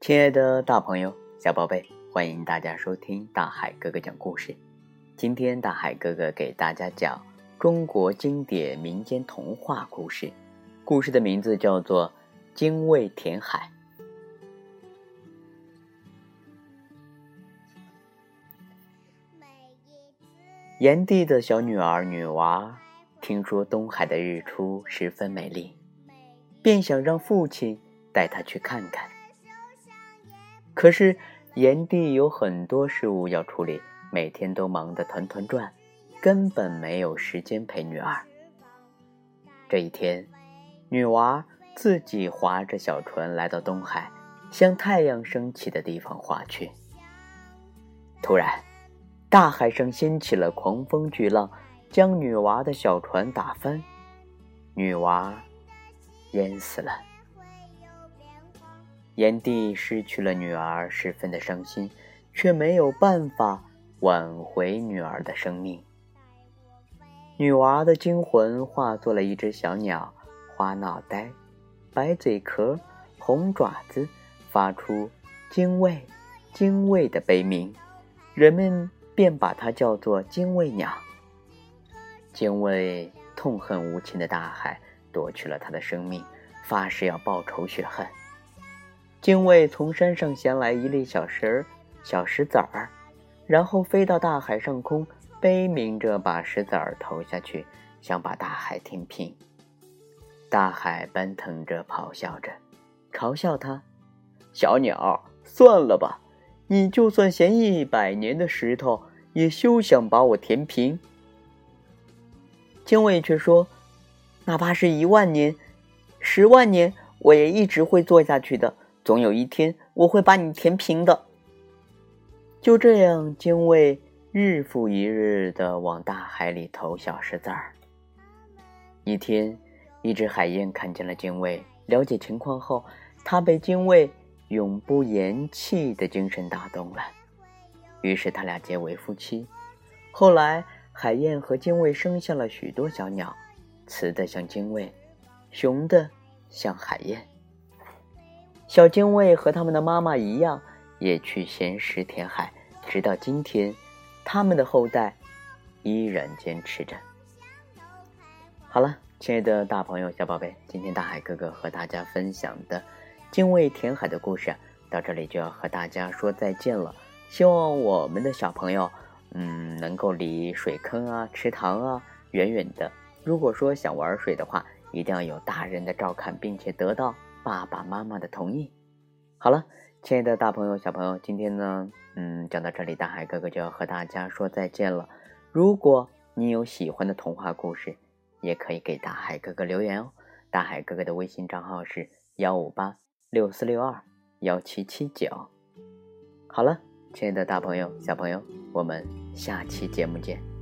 亲爱的大朋友、小宝贝，欢迎大家收听大海哥哥讲故事。今天大海哥哥给大家讲中国经典民间童话故事，故事的名字叫做《精卫填海》。炎帝的小女儿女娃听说东海的日出十分美丽，便想让父亲带她去看看。可是，炎帝有很多事务要处理，每天都忙得团团转，根本没有时间陪女儿。这一天，女娃自己划着小船来到东海，向太阳升起的地方划去。突然，大海上掀起了狂风巨浪，将女娃的小船打翻，女娃淹死了。炎帝失去了女儿，十分的伤心，却没有办法挽回女儿的生命。女娃的精魂化作了一只小鸟，花脑袋，白嘴壳，红爪子，发出“精卫，精卫”的悲鸣，人们便把它叫做精卫鸟。精卫痛恨无情的大海夺去了他的生命，发誓要报仇雪恨。精卫从山上衔来一粒小石儿、小石子儿，然后飞到大海上空，悲鸣着把石子儿投下去，想把大海填平。大海奔腾着，咆哮着，嘲笑他：“小鸟，算了吧，你就算衔一百年的石头，也休想把我填平。”精卫却说：“哪怕是一万年、十万年，我也一直会做下去的。”总有一天，我会把你填平的。就这样，精卫日复一日的往大海里投小石子儿。一天，一只海燕看见了精卫，了解情况后，它被精卫永不言弃的精神打动了，于是他俩结为夫妻。后来，海燕和精卫生下了许多小鸟，雌的像精卫，雄的像海燕。小精卫和他们的妈妈一样，也去衔石填海，直到今天，他们的后代依然坚持着。好了，亲爱的大朋友、小宝贝，今天大海哥哥和大家分享的精卫填海的故事到这里就要和大家说再见了。希望我们的小朋友，嗯，能够离水坑啊、池塘啊远远的。如果说想玩水的话，一定要有大人的照看，并且得到。爸爸妈妈的同意。好了，亲爱的大朋友、小朋友，今天呢，嗯，讲到这里，大海哥哥就要和大家说再见了。如果你有喜欢的童话故事，也可以给大海哥哥留言哦。大海哥哥的微信账号是幺五八六四六二幺七七九。好了，亲爱的大朋友、小朋友，我们下期节目见。